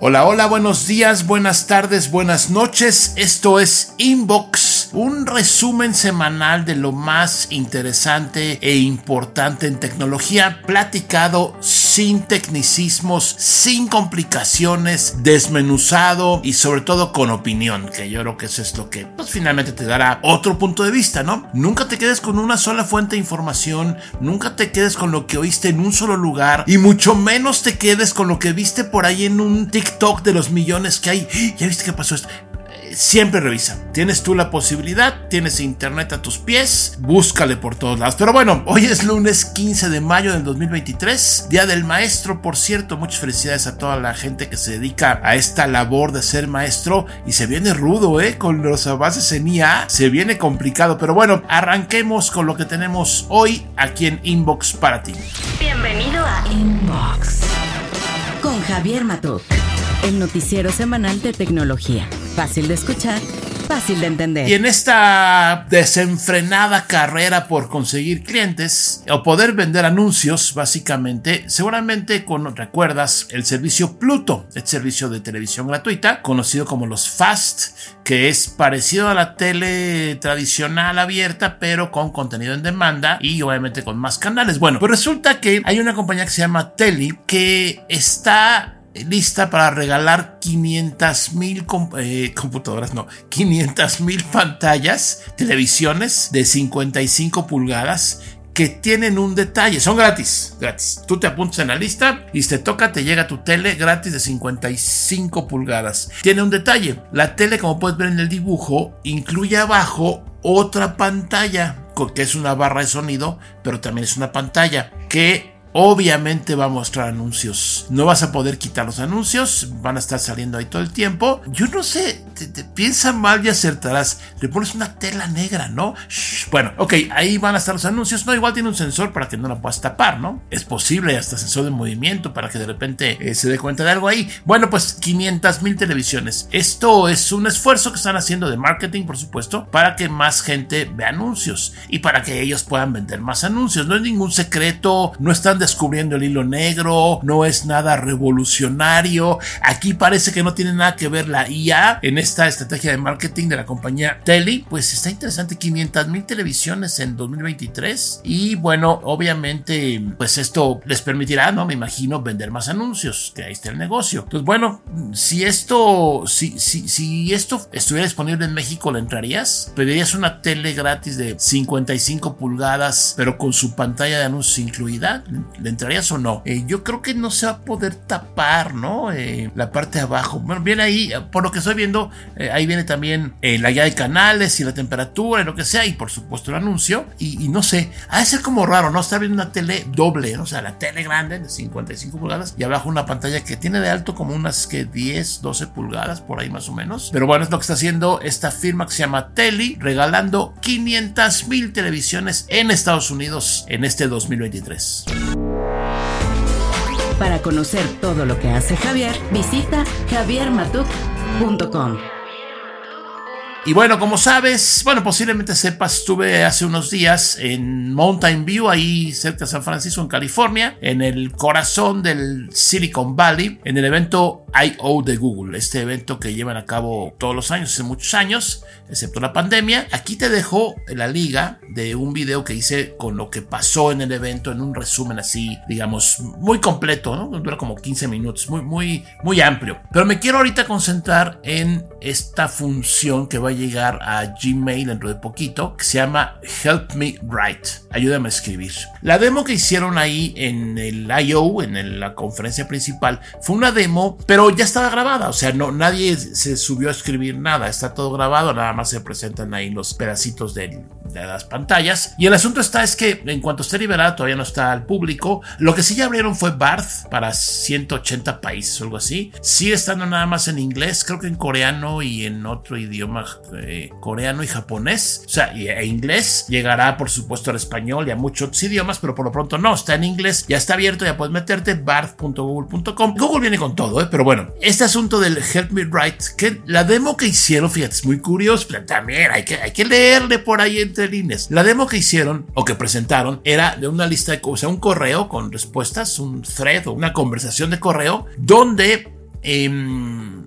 Hola, hola, buenos días, buenas tardes, buenas noches. Esto es Inbox, un resumen semanal de lo más interesante e importante en tecnología, platicado sin tecnicismos, sin complicaciones, desmenuzado y sobre todo con opinión, que yo creo que eso es lo que pues, finalmente te dará otro punto de vista, ¿no? Nunca te quedes con una sola fuente de información, nunca te quedes con lo que oíste en un solo lugar y mucho menos te quedes con lo que viste por ahí en un TikTok de los millones que hay. ¿Ya viste qué pasó esto? Siempre revisa. Tienes tú la posibilidad, tienes internet a tus pies, búscale por todos lados. Pero bueno, hoy es lunes 15 de mayo del 2023, Día del Maestro, por cierto. Muchas felicidades a toda la gente que se dedica a esta labor de ser maestro. Y se viene rudo, ¿eh? Con los avances en IA, se viene complicado. Pero bueno, arranquemos con lo que tenemos hoy aquí en Inbox para ti. Bienvenido a Inbox con Javier Matuk el noticiero semanal de tecnología. Fácil de escuchar, fácil de entender. Y en esta desenfrenada carrera por conseguir clientes o poder vender anuncios, básicamente, seguramente con, recuerdas el servicio Pluto, el servicio de televisión gratuita, conocido como los FAST, que es parecido a la tele tradicional abierta, pero con contenido en demanda y obviamente con más canales. Bueno, pues resulta que hay una compañía que se llama Teli que está lista para regalar 500 mil eh, computadoras, no, 500 mil pantallas, televisiones de 55 pulgadas que tienen un detalle, son gratis, gratis. Tú te apuntas en la lista y si te toca, te llega tu tele gratis de 55 pulgadas. Tiene un detalle, la tele como puedes ver en el dibujo incluye abajo otra pantalla, que es una barra de sonido, pero también es una pantalla que Obviamente va a mostrar anuncios. No vas a poder quitar los anuncios. Van a estar saliendo ahí todo el tiempo. Yo no sé. Te, piensa mal y acertarás. Le pones una tela negra, ¿no? Bueno, ok. Ahí van a estar los anuncios. No, igual tiene un sensor para que no la puedas tapar, ¿no? Es posible. Hasta sensor de movimiento para que de repente eh, se dé cuenta de algo ahí. Bueno, pues 500 mil televisiones. Esto es un esfuerzo que están haciendo de marketing, por supuesto, para que más gente vea anuncios y para que ellos puedan vender más anuncios. No es ningún secreto. No están descubriendo el hilo negro, no es nada revolucionario. Aquí parece que no tiene nada que ver la IA en esta estrategia de marketing de la compañía Tele. Pues está interesante, 500 mil televisiones en 2023 y bueno, obviamente pues esto les permitirá, no me imagino, vender más anuncios, que ahí está el negocio. Entonces bueno, si esto, si, si, si esto estuviera disponible en México, ¿le entrarías? ¿Pedirías una tele gratis de 55 pulgadas pero con su pantalla de anuncios incluida? ¿Le entrarías o no? Eh, yo creo que no se va a poder tapar, ¿no? Eh, la parte de abajo. Bueno, viene ahí, por lo que estoy viendo, eh, ahí viene también la guía de canales y la temperatura y lo que sea, y por supuesto el anuncio. Y, no sé, ha de ser como raro, ¿no? Está viendo una tele doble, ¿no? o sea, la tele grande de 55 pulgadas y abajo una pantalla que tiene de alto como unas que 10, 12 pulgadas, por ahí más o menos. Pero bueno, es lo que está haciendo esta firma que se llama Teli, regalando 500 mil televisiones en Estados Unidos en este 2023. Para conocer todo lo que hace Javier, visita javiermatuk.com. Y bueno, como sabes, bueno, posiblemente sepas, estuve hace unos días en Mountain View, ahí cerca de San Francisco, en California, en el corazón del Silicon Valley, en el evento I.O. de Google, este evento que llevan a cabo todos los años, hace muchos años, excepto la pandemia. Aquí te dejo la liga de un video que hice con lo que pasó en el evento, en un resumen así, digamos, muy completo, ¿no? Dura como 15 minutos, muy, muy, muy amplio. Pero me quiero ahorita concentrar en esta función que va a llegar a Gmail dentro de poquito, que se llama Help Me Write. Ayúdame a escribir. La demo que hicieron ahí en el I.O., en la conferencia principal, fue una demo, pero ya estaba grabada. O sea, no, nadie se subió a escribir nada. Está todo grabado, nada más se presentan ahí los pedacitos de, de las pantallas. Y el asunto está es que en cuanto esté liberada, todavía no está al público. Lo que sí ya abrieron fue Barth para 180 países o algo así. Sigue estando nada más en inglés, creo que en coreano y en otro idioma eh, coreano y japonés, o sea, e inglés. Llegará, por supuesto, al español y a muchos otros idiomas, pero por lo pronto no, está en inglés, ya está abierto, ya puedes meterte, barth.google.com. Google viene con todo, ¿eh? pero bueno, este asunto del Help Me Write, que la demo que hicieron, fíjate, es muy curioso, pero también hay que, hay que leerle por ahí entre líneas. La demo que hicieron o que presentaron era de una lista de, o sea, un correo con respuestas, un thread o una conversación de correo, donde em,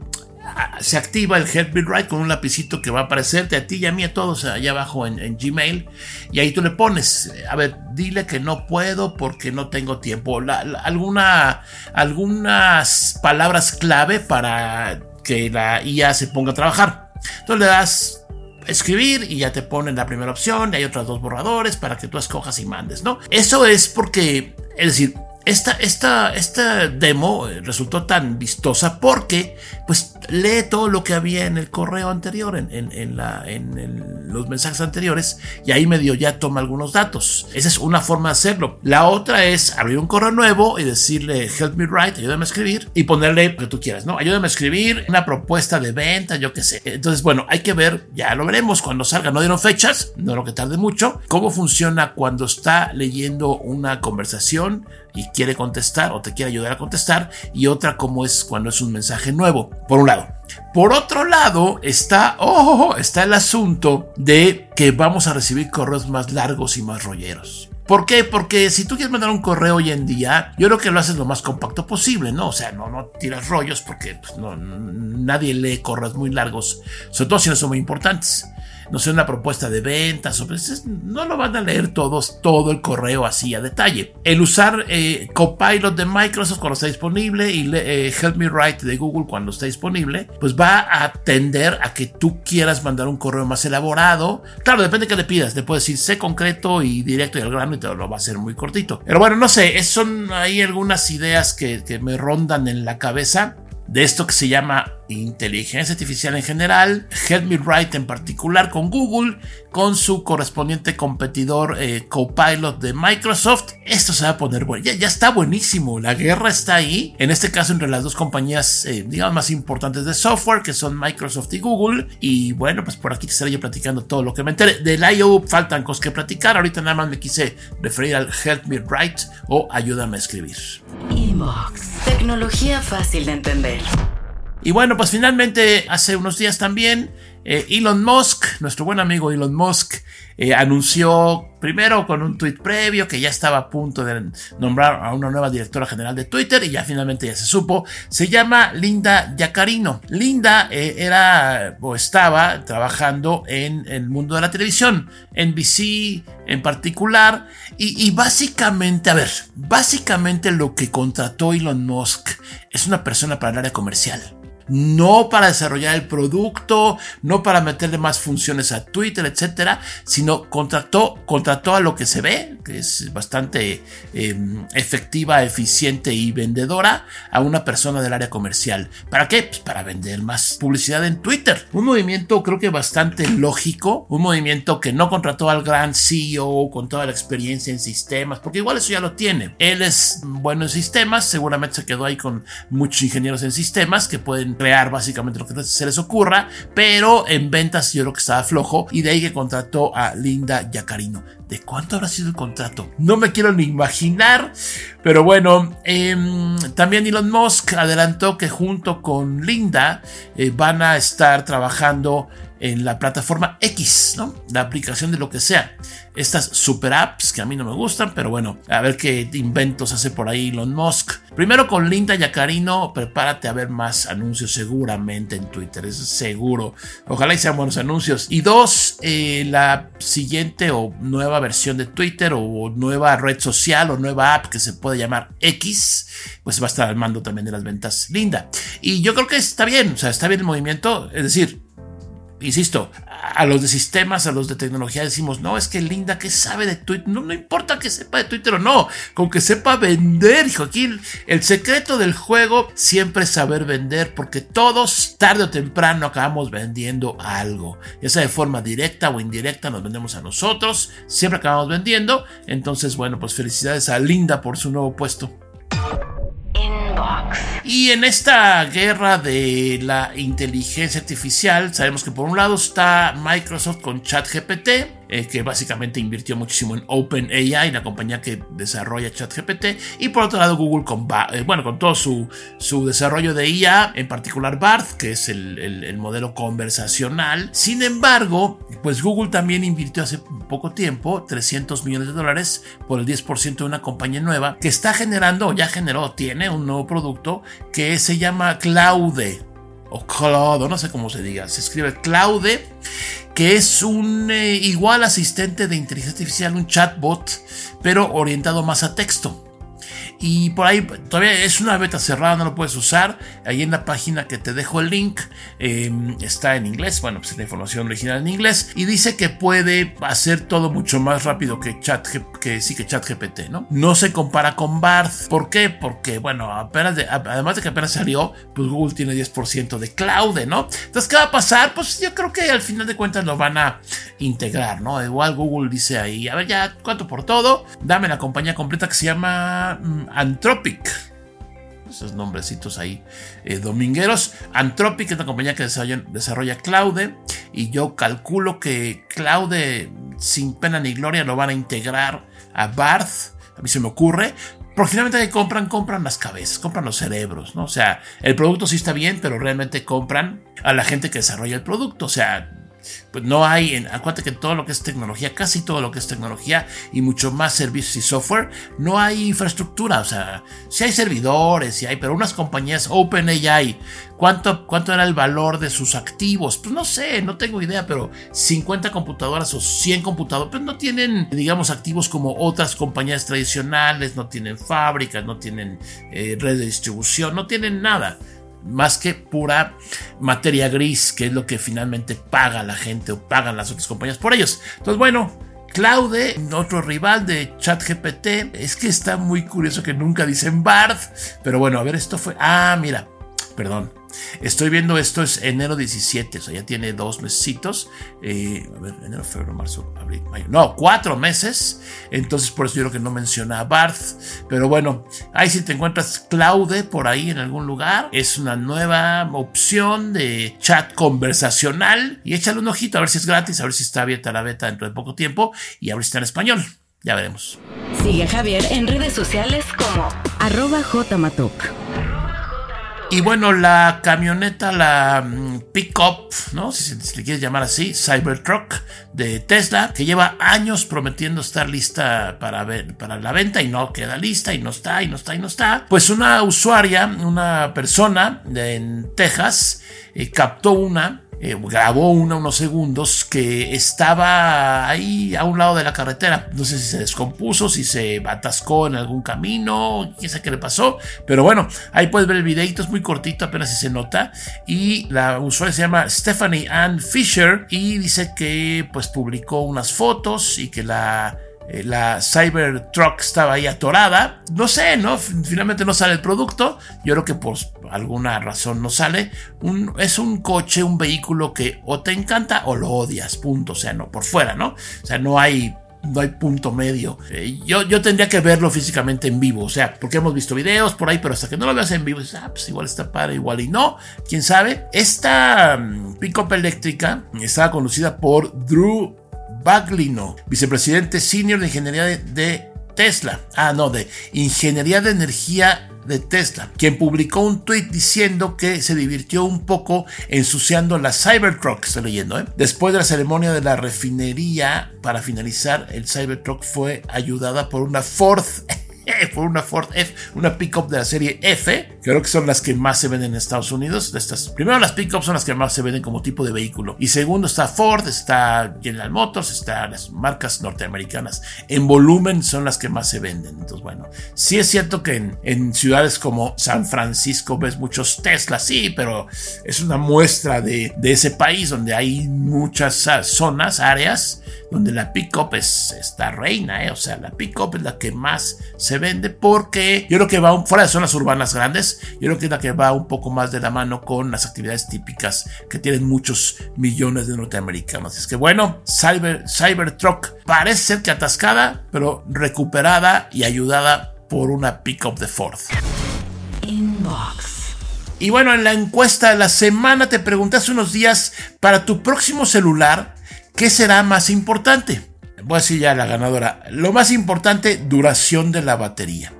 se activa el Help Me Write con un lapicito que va a aparecerte a ti y a mí a todos allá abajo en, Gmail y ahí tú le pones, a ver, dile que no puedo porque no tengo tiempo, alguna, algunas palabras clave para que la IA se ponga a trabajar. Entonces le das escribir y ya te ponen la primera opción hay otros dos borradores para que tú escojas y mandes, ¿no? Eso es porque, es decir, esta, esta, esta demo resultó tan vistosa porque pues lee todo lo que había en el correo anterior, en, en, la, en los mensajes anteriores y ahí medio ya toma algunos datos. Esa es una forma de hacerlo. La otra es abrir un correo nuevo y decirle help me write, ayúdame a escribir y ponerle lo que tú quieras, ¿no? Ayúdame a escribir una propuesta de venta, yo qué sé. Entonces, bueno, hay que ver, ya lo veremos cuando salga, no dieron fechas, no lo que tarde mucho, cómo funciona cuando está leyendo una conversación y quiere contestar o te quiere ayudar a contestar y otra como es cuando es un mensaje nuevo, por un lado. Por otro lado está, oh, está el asunto de que vamos a recibir correos más largos y más rolleros. ¿Por qué? Porque si tú quieres mandar un correo hoy en día, yo creo que lo haces lo más compacto posible, ¿no? O sea, no, no tiras rollos porque pues, no, nadie lee correos muy largos, sobre todo si no son muy importantes no sé, una propuesta de ventas, o pues, no lo van a leer todos, todo el correo así a detalle. El usar eh, Copilot de Microsoft cuando está disponible y eh, Help Me Write de Google cuando está disponible, pues va a tender a que tú quieras mandar un correo más elaborado. Claro, depende de qué le pidas, te puedes decir sé concreto y directo y al grano y te lo va a hacer muy cortito. Pero bueno, no sé, son ahí algunas ideas que, que me rondan en la cabeza de esto que se llama inteligencia artificial en general, Help Me Write en particular con Google, con su correspondiente competidor eh, Copilot de Microsoft. Esto se va a poner bueno. Ya, está buenísimo. La guerra está ahí. En este caso, entre las dos compañías, eh, digamos, más importantes de software, que son Microsoft y Google. Y bueno, pues por aquí estaré yo platicando todo lo que me enteré. Del I.O. faltan cosas que platicar. Ahorita nada más me quise referir al Help Me Write o Ayúdame a escribir. Inbox. Tecnología fácil de entender. Y bueno, pues finalmente hace unos días también eh, Elon Musk, nuestro buen amigo Elon Musk, eh, anunció primero con un tuit previo que ya estaba a punto de nombrar a una nueva directora general de Twitter y ya finalmente ya se supo. Se llama Linda Yacarino. Linda eh, era o estaba trabajando en el mundo de la televisión, en BC en particular, y, y básicamente, a ver, básicamente lo que contrató Elon Musk es una persona para el área comercial no para desarrollar el producto, no para meterle más funciones a Twitter, etcétera, sino contrató, contrató a lo que se ve, que es bastante em, efectiva, eficiente y vendedora, a una persona del área comercial. ¿Para qué? Pues para vender más publicidad en Twitter. Un movimiento creo que bastante lógico, un movimiento que no contrató al gran CEO con toda la experiencia en sistemas, porque igual eso ya lo tiene. Él es bueno en sistemas, seguramente se quedó ahí con muchos ingenieros en sistemas que pueden crear básicamente lo que se les ocurra, pero en ventas yo creo que estaba flojo y de ahí que contrató a Linda Yacarino. ¿De cuánto habrá sido el contrato? No me quiero ni imaginar, pero bueno, em, también Elon Musk adelantó que junto con Linda eh, van a estar trabajando en la plataforma X, ¿no? La aplicación de lo que sea. Estas super apps que a mí no me gustan, pero bueno, a ver qué inventos hace por ahí Elon Musk. Primero con Linda Yacarino, prepárate a ver más anuncios seguramente en Twitter, es seguro. Ojalá y sean buenos anuncios. Y dos, eh, la siguiente o nueva versión de Twitter o nueva red social o nueva app que se puede llamar X, pues va a estar al mando también de las ventas Linda. Y yo creo que está bien, o sea, está bien el movimiento, es decir, insisto, a los de sistemas, a los de tecnología decimos, no, es que Linda que sabe de Twitter, no, no importa que sepa de Twitter o no, con que sepa vender, hijo, aquí el, secreto del juego siempre es saber vender, porque todos tarde o temprano acabamos vendiendo algo, ya sea de forma directa o indirecta, nos vendemos a nosotros, siempre acabamos vendiendo, entonces bueno, pues felicidades a Linda por su nuevo puesto. Y en esta guerra de la inteligencia artificial, sabemos que por un lado está Microsoft con ChatGPT, eh, que básicamente invirtió muchísimo en OpenAI, la compañía que desarrolla ChatGPT, y por otro lado Google con, eh, bueno, con todo su, su desarrollo de IA, en particular BART, que es el, el, modelo conversacional. Sin embargo, pues Google también invirtió hace poco tiempo 300 millones de dólares por el 10% de una compañía nueva que está generando, ya generó, tiene un nuevo producto que se llama Claude o Claude, no sé cómo se diga, se escribe Claude, que es un eh, igual asistente de inteligencia artificial, un chatbot, pero orientado más a texto. Y por ahí todavía es una beta cerrada, no lo puedes usar. Ahí en la página que te dejo el link em, está en inglés. Bueno, pues la información original en inglés. Y dice que puede hacer todo mucho más rápido que Chat, que sí que ChatGPT, ¿no? No se compara con Barth. ¿Por qué? Porque, bueno, apenas además de que apenas salió, pues Google tiene 10% de cloud, ¿no? Entonces, ¿qué va a pasar? Pues yo creo que al final de cuentas lo van a integrar, ¿no? Igual Google dice ahí, a ver, ya, ¿cuánto por todo? Dame la compañía completa que se llama mm, Anthropic. Esos nombrecitos ahí eh, domingueros. Anthropic es la compañía que desarrolla, Cloud Y yo calculo que Cloud sin pena ni gloria lo van a integrar a Barth. A mí se me ocurre. Porque finalmente compran, compran las cabezas, compran los cerebros, ¿no? O sea, el producto sí está bien, pero realmente compran a la gente que desarrolla el producto. O sea, pues no hay, en, acuérdate que todo lo que es tecnología, casi todo lo que es tecnología y mucho más servicios y software, no hay infraestructura, o sea, si hay servidores, si hay, pero unas compañías OpenAI, ¿cuánto, ¿cuánto era el valor de sus activos? Pues no sé, no tengo idea, pero 50 computadoras o 100 computadoras, pues no tienen, digamos, activos como otras compañías tradicionales, no tienen fábricas, no tienen eh, red de distribución, no tienen nada más que pura materia gris, que es lo que finalmente paga la gente o pagan las otras compañías por ellos. Entonces, bueno, Claude, otro rival de ChatGPT, es que está muy curioso que nunca dicen Bard, pero bueno, a ver, esto fue. Ah, mira, perdón. Estoy viendo esto es enero 17, o sea, ya tiene dos mesecitos. Eh, a ver, enero, febrero, marzo, abril, mayo. No, cuatro meses. Entonces, por eso yo creo que no menciona a Barth. Pero bueno, ahí si te encuentras Claude por ahí en algún lugar, es una nueva opción de chat conversacional. Y échale un ojito a ver si es gratis, a ver si está abierta la beta dentro de poco tiempo y a ver si está en español. Ya veremos. Sigue Javier en redes sociales como arroba jmatok. Y bueno, la camioneta, la mm, pickup, ¿no? Si, si, le quieres llamar así, Cybertruck de Tesla, que lleva años prometiendo estar lista para, ver, para la venta y no queda lista y no está y no está y no está. Pues una usuaria, una persona en Texas, eh, captó una eh, grabó unos segundos que estaba ahí a un lado de la carretera. No sé si se descompuso, si se atascó en algún camino, quién sabe qué le pasó. Pero bueno, ahí puedes ver el videito, es muy cortito, apenas si se nota. Y la usuaria se llama Stephanie Ann Fisher y dice que pues publicó unas fotos y que la eh, la Cybertruck estaba ahí atorada. No sé, ¿no? Finalmente no sale el producto. Yo creo que por alguna razón no sale. es un coche, un vehículo que o te encanta o lo odias, punto. O sea, no, por fuera, ¿no? O sea, no hay no hay punto medio. Eh, yo, yo tendría que verlo físicamente en vivo, o sea, porque hemos visto videos por ahí, pero hasta que no lo veas en vivo, ah, pues igual está padre, igual y no, quién sabe. Esta um, pickup eléctrica estaba conducida por Drew Baglino, vicepresidente senior de ingeniería de, Tesla. Ah, no, de ingeniería de energía de Tesla, quien publicó un tweet diciendo que se divirtió un poco ensuciando la Cybertruck, estoy leyendo, ¿eh? Después de la ceremonia de la refinería, para finalizar, el Cybertruck fue ayudada por una Ford por una Ford F, una pickup de la serie F, creo que son las que más se venden en Estados Unidos. estas, primero, las pickups son las que más se venden como tipo de vehículo. Y segundo, está Ford, está General Motors, está las marcas norteamericanas. En volumen son las que más se venden. Entonces, bueno, sí es cierto que en, ciudades como San Francisco ves muchos Tesla, sí, pero es una muestra de, de ese país donde hay muchas zonas, áreas, donde la pickup es esta reina, ¿eh? o sea, la pickup es la que más se vende porque yo creo que va fuera de zonas urbanas grandes, yo creo que es la que va un poco más de la mano con las actividades típicas que tienen muchos millones de norteamericanos. Es que bueno, Cyber, Cybertruck parece ser que atascada, pero recuperada y ayudada por una pickup de Ford. Inbox. Y bueno, en la encuesta de la semana te pregunté hace unos días para tu próximo celular, ¿qué será más importante? voy a decir ya la ganadora. Lo más importante, duración de la batería.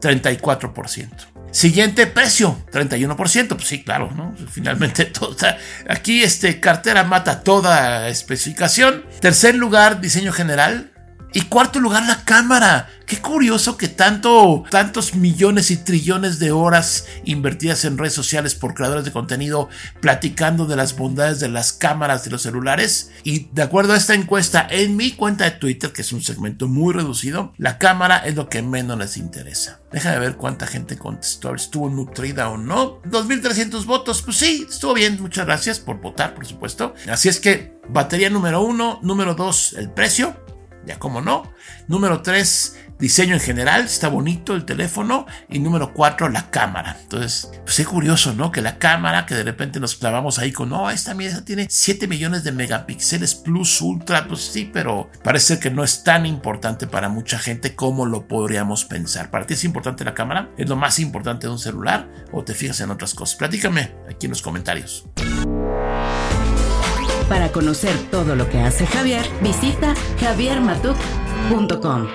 34%. Siguiente precio, 31%. Pues sí, claro, ¿no? Finalmente, toda, aquí este, cartera mata toda especificación. Tercer lugar, diseño general. Y cuarto lugar, la cámara. Qué curioso que tanto, tantos millones y trillones de horas invertidas en redes sociales por creadores de contenido platicando de las bondades de las cámaras de los celulares. Y de acuerdo a esta encuesta en mi cuenta de Twitter, que es un segmento muy reducido, la cámara es lo que menos les interesa. Déjame ver cuánta gente contestó, estuvo nutrida o no. 2.300 votos, pues sí, estuvo bien, muchas gracias por votar, por supuesto. Así es que batería número uno, número dos, el precio, ya como no. Número 3, diseño en general, está bonito el teléfono. Y número 4, la cámara. Entonces, pues es curioso, ¿no? Que la cámara, que de repente nos clavamos ahí con, no, esta mierda tiene 7 millones de megapíxeles plus ultra, pues sí, pero parece que no es tan importante para mucha gente como lo podríamos pensar. ¿Para ti es importante la cámara? ¿Es lo más importante de un celular? ¿O te fijas en otras cosas? Platícame aquí en los comentarios. Para conocer todo lo que hace Javier, visita javiermatuk.com.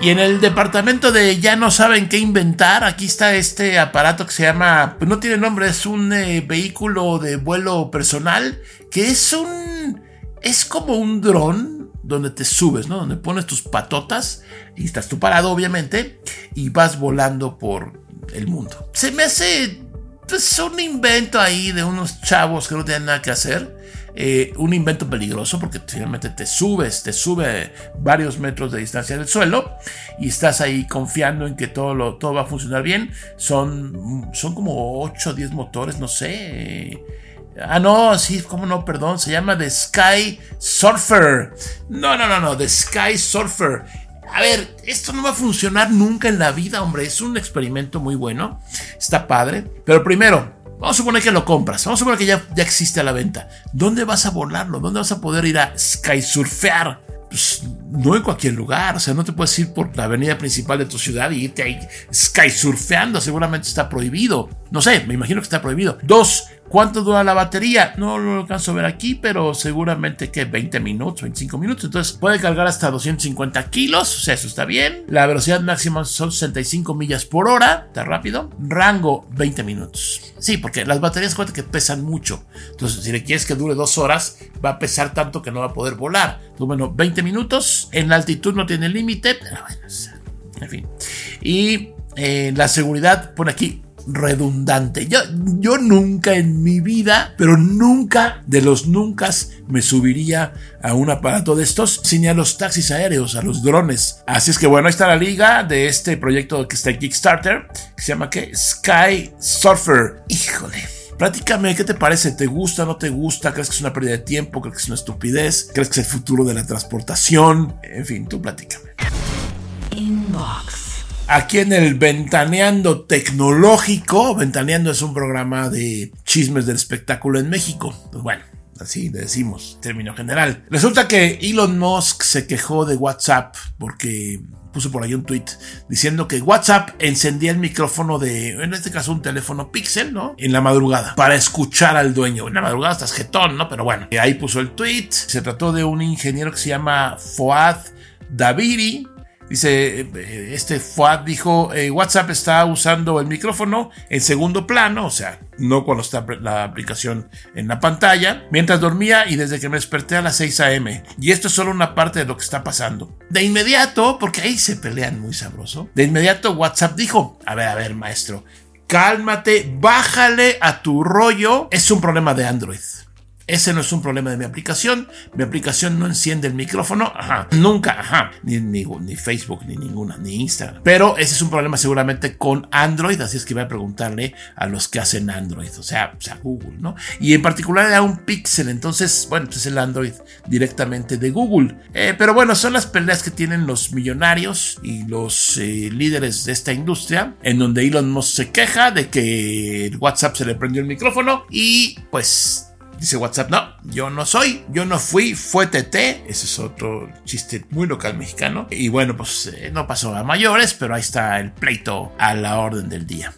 Y en el departamento de ya no saben qué inventar, aquí está este aparato que se llama, pues no tiene nombre, es un eh, vehículo de vuelo personal, que es un, es como un dron donde te subes, ¿no? Donde pones tus patotas y estás tú parado, obviamente, y vas volando por el mundo. Se me hace pues, un invento ahí de unos chavos que no tienen nada que hacer eh, un invento peligroso porque finalmente te subes, te sube varios metros de distancia del suelo y estás ahí confiando en que todo, lo, todo va a funcionar bien. Son, son como 8 o 10 motores, no sé. Ah, no, sí, cómo no, perdón, se llama The Sky Surfer. No, no, no, no, The Sky Surfer. A ver, esto no va a funcionar nunca en la vida, hombre. Es un experimento muy bueno. Está padre. Pero primero, Vamos a suponer que lo compras, vamos a suponer que ya, ya existe a la venta. ¿Dónde vas a volarlo? ¿Dónde vas a poder ir a skysurfear? Pues no en cualquier lugar, o sea, no te puedes ir por la avenida principal de tu ciudad y irte ahí skysurfeando, seguramente está prohibido. No sé, me imagino que está prohibido. Dos, ¿Cuánto dura la batería? No lo alcanzo a ver aquí, pero seguramente que 20 minutos, 25 minutos. Entonces puede cargar hasta 250 kilos, o sea, eso está bien. La velocidad máxima son 65 millas por hora, está rápido. Rango 20 minutos. Sí, porque las baterías cuentan que pesan mucho. Entonces, si le quieres que dure dos horas, va a pesar tanto que no va a poder volar. Bueno, 20 minutos. En la altitud no tiene límite, pero bueno, en fin. Y eh, la seguridad, pone aquí redundante. Yo, yo nunca en mi vida, pero nunca de los nunca me subiría a un aparato de estos, sin a los taxis aéreos, a los drones. Así es que bueno, ahí está la liga de este proyecto que está en Kickstarter, que se llama ¿qué? Sky Surfer. Híjole. Platícame, ¿qué te parece? ¿Te gusta, no te gusta? ¿Crees que es una pérdida de tiempo? ¿Crees que es una estupidez? ¿Crees que es el futuro de la transportación? En fin, tú platícame. Inbox aquí en el Ventaneando Tecnológico. Ventaneando es un programa de chismes del espectáculo en México. Pues bueno, así le decimos, término general. Resulta que Elon Musk se quejó de WhatsApp porque puso por ahí un tweet diciendo que WhatsApp encendía el micrófono de, en este caso, un teléfono Pixel, ¿no? En la madrugada, para escuchar al dueño. En la madrugada estás jetón, ¿no? Pero bueno, ahí puso el tweet. Se trató de un ingeniero que se llama Foad Daviri, Dice, eh, este Fuad dijo, eh, WhatsApp está usando el micrófono en segundo plano, o sea, no cuando está la aplicación en la pantalla, mientras dormía y desde que me desperté a las 6 a.m. Y esto es solo una parte de lo que está pasando. De inmediato, porque ahí se pelean muy sabroso, de inmediato WhatsApp dijo, a ver, a ver, maestro, cálmate, bájale a tu rollo, es un problema de Android. Ese no es un problema de mi aplicación. Mi aplicación no enciende el micrófono. Ajá. Nunca. Ajá. Ni, Facebook, ni ninguna, ni Instagram. Pero ese es un problema seguramente con Android. Así es que voy a preguntarle a los que hacen Android. O sea, o Google, ¿no? Y en particular a un Pixel. Entonces, bueno, pues es el Android directamente de Google. Eh, pero bueno, son las peleas que tienen los millonarios y los eh, líderes de esta industria. En donde Elon Musk se queja de que el WhatsApp se le prendió el micrófono. Y pues Dice WhatsApp, no, yo no soy, yo no fui, fue TT. Ese es otro chiste muy local mexicano. Y bueno, pues eh, no pasó a mayores, pero ahí está el pleito a la orden del día.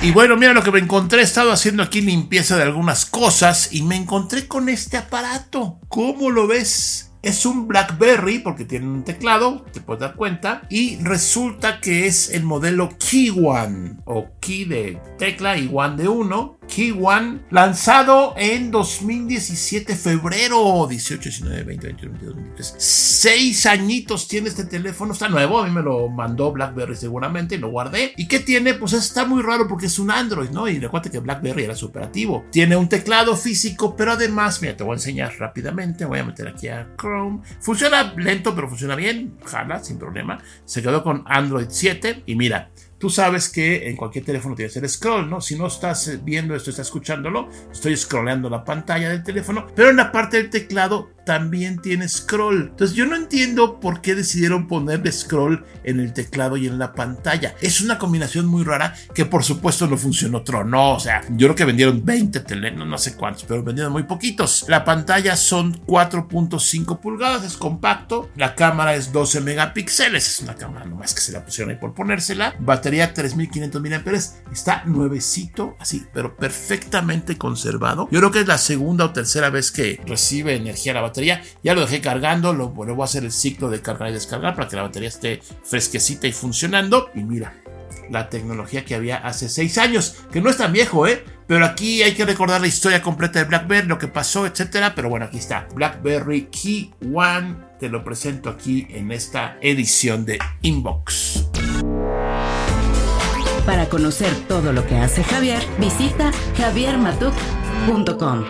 Y bueno, mira lo que me encontré. He estado haciendo aquí limpieza de algunas cosas y me encontré con este aparato. ¿Cómo lo ves? Es un BlackBerry porque tiene un teclado, te puedes dar cuenta. Y resulta que es el modelo Key One o Key de tecla y One de uno Key One, lanzado en 2017, febrero 18, 19, 20, 21, 22, 23. Seis añitos tiene este teléfono, está nuevo, a mí me lo mandó BlackBerry seguramente, lo guardé. ¿Y qué tiene? Pues está muy raro porque es un Android, ¿no? Y recuerda que BlackBerry era su operativo. Tiene un teclado físico, pero además, mira, te voy a enseñar rápidamente, voy a meter aquí a Chrome. Funciona lento, pero funciona bien, jala, sin problema. Se quedó con Android 7 y mira, Tú sabes que en cualquier teléfono tiene que ser scroll, ¿no? Si no estás viendo esto, estás escuchándolo, estoy scrolleando la pantalla del teléfono, pero en la parte del teclado también tiene scroll. Entonces yo no entiendo por qué decidieron ponerle scroll en el teclado y en la pantalla. Es una combinación muy rara que por supuesto no funcionó no, o sea, yo creo que vendieron 20 teléfonos, no sé cuántos, pero vendieron muy poquitos. La pantalla son 4.5 pulgadas, es compacto, la cámara es 12 megapíxeles, es una cámara nomás que se la pusieron ahí por ponérsela. Batería 3500 mAh, está nuevecito, así, pero perfectamente conservado. Yo creo que es la segunda o tercera vez que recibe energía la batería ya lo dejé cargando, lo, voy a hacer el ciclo de cargar y descargar para que la batería esté fresquecita y funcionando. Y mira, la tecnología que había hace 6 años, que no es tan viejo, ¿eh? Pero aquí hay que recordar la historia completa de BlackBerry, lo que pasó, etcétera. Pero bueno, aquí está. BlackBerry Key One. Te lo presento aquí en esta edición de Inbox. Para conocer todo lo que hace Javier, visita javiermatuk.com.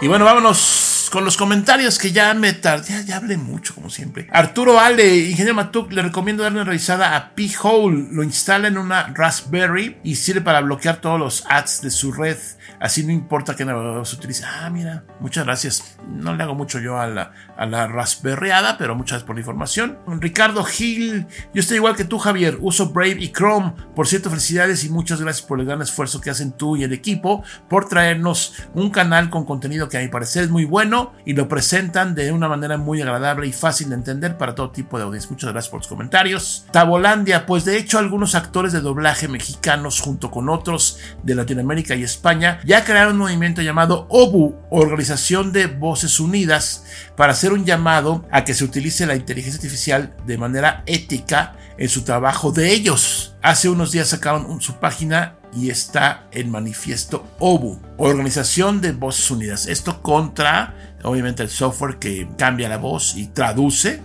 Y bueno, vámonos con los comentarios que ya me tardé, ya, hablé mucho como siempre. Arturo Ale, ingeniero Matuk, le recomiendo darle una revisada a P-Hole. Lo instala en una Raspberry y sirve para bloquear todos los ads de su red. Así no importa qué navegador se utilice. Ah, mira, muchas gracias. No le hago mucho yo a la, a la Raspberryada, pero muchas gracias por la información. Ricardo Gil, yo estoy igual que tú, Javier. Uso Brave y Chrome. Por cierto, felicidades y muchas gracias por el gran esfuerzo que hacen tú y el equipo por traernos un canal con contenido que a mi parecer es muy bueno y lo presentan de una manera muy agradable y fácil de entender para todo tipo de audiencia. Muchas gracias por los comentarios. Tabolandia, pues de hecho algunos actores de doblaje mexicanos junto con otros de Latinoamérica y España ya crearon un movimiento llamado OBU, Organización de Voces Unidas, para hacer un llamado a que se utilice la inteligencia artificial de manera ética en su trabajo de ellos. Hace unos días sacaron su página y está el manifiesto OBU, Organización de Voces Unidas. Esto contra, obviamente, el software que cambia la voz y traduce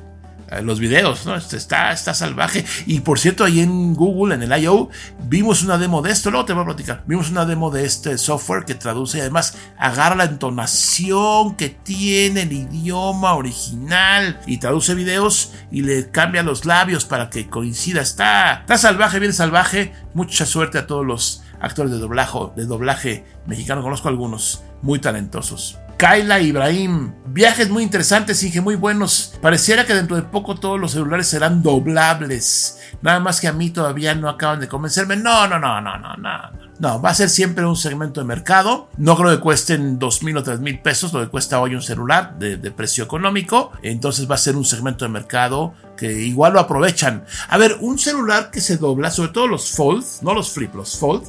eh, los videos, ¿no? Este está, está salvaje. Y por cierto, ahí en Google, en el I.O., vimos una demo de esto, luego te voy a platicar. Vimos una demo de este software que traduce y además agarra la entonación que tiene el idioma original y traduce videos y le cambia los labios para que coincida. Está, está salvaje, bien salvaje. Mucha suerte a todos los actores de doblaje, de doblaje mexicano. Conozco algunos muy talentosos. Kaila Ibrahim. Viajes muy interesantes, Inge, muy buenos. Pareciera que dentro de poco todos los celulares serán doblables. Nada más que a mí todavía no acaban de convencerme. No, no, no, no, no, no. No, va a ser siempre un segmento de mercado. No creo que cuesten dos mil o tres mil pesos lo que cuesta hoy un celular de, precio económico. Entonces va a ser un segmento de mercado que igual lo aprovechan. A ver, un celular que se dobla, sobre todo los Fold, no los Flip, los Fold,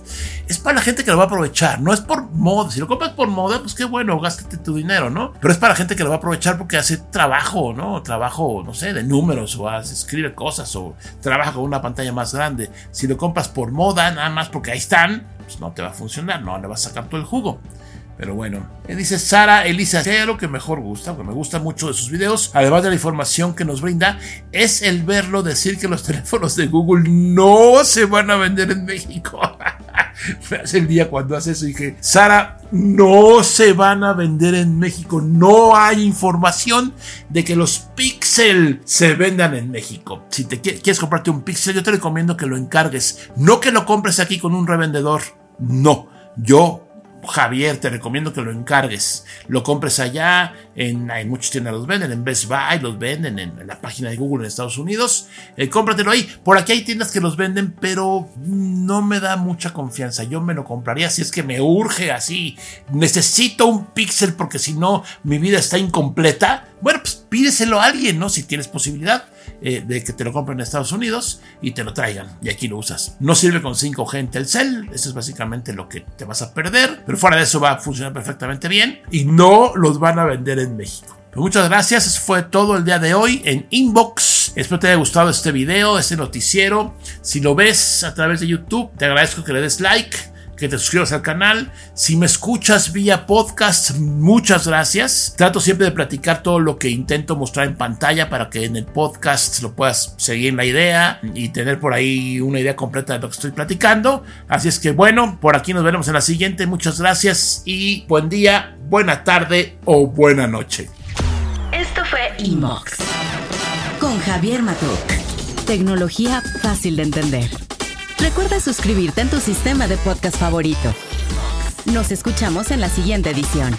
es para la gente que lo va a aprovechar. No es por moda. Si lo compras por moda, pues qué bueno, gástate tu dinero, ¿no? Pero es para la gente que lo va a aprovechar porque hace trabajo, ¿no? Trabajo, no sé, de números o hace, escribe cosas o trabaja con una pantalla más grande. Si lo compras por moda, nada más porque ahí están, pues no te va a funcionar, no le vas a sacar todo el jugo. Pero bueno, eh, dice Sara Elisa, lo que mejor gusta, que me gusta mucho de sus videos, además de la información que nos brinda, es el verlo decir que los teléfonos de Google no se van a vender en México. hace el día cuando hace eso dije, Sara, no se van a vender en México. No hay información de que los Pixel se vendan en México. Si te quieres comprarte un Pixel, yo te recomiendo que lo encargues. No que lo compres aquí con un revendedor. No. Yo Javier, te recomiendo que lo encargues. Lo compres allá, en, hay muchos tiendas los venden, en Best Buy los venden, en, la página de Google en Estados Unidos. Eh, cómpratelo ahí. Por aquí hay tiendas que los venden, pero no me da mucha confianza. Yo me lo compraría si es que me urge así. Necesito un Pixel porque si no mi vida está incompleta. Bueno, pues pídeselo a alguien, ¿no? Si tienes posibilidad. Eh, de que te lo compren en Estados Unidos y te lo traigan y aquí lo usas. No sirve con 5G en Telcel, eso es básicamente lo que te vas a perder, pero fuera de eso va a funcionar perfectamente bien y no los van a vender en México. Pues muchas gracias, eso fue todo el día de hoy en Inbox. Espero te haya gustado este video, este noticiero. Si lo ves a través de YouTube, te agradezco que le des like que te suscribas al canal. Si me escuchas vía podcast, muchas gracias. Trato siempre de platicar todo lo que intento mostrar en pantalla para que en el podcast lo puedas seguir en la idea y tener por ahí una idea completa de lo que estoy platicando. Así es que bueno, por aquí nos veremos en la siguiente. Muchas gracias y buen día, buena tarde o buena noche. Esto fue Inbox con Javier Matuk. Tecnología fácil de entender. Recuerda suscribirte en tu sistema de podcast favorito. Nos escuchamos en la siguiente edición.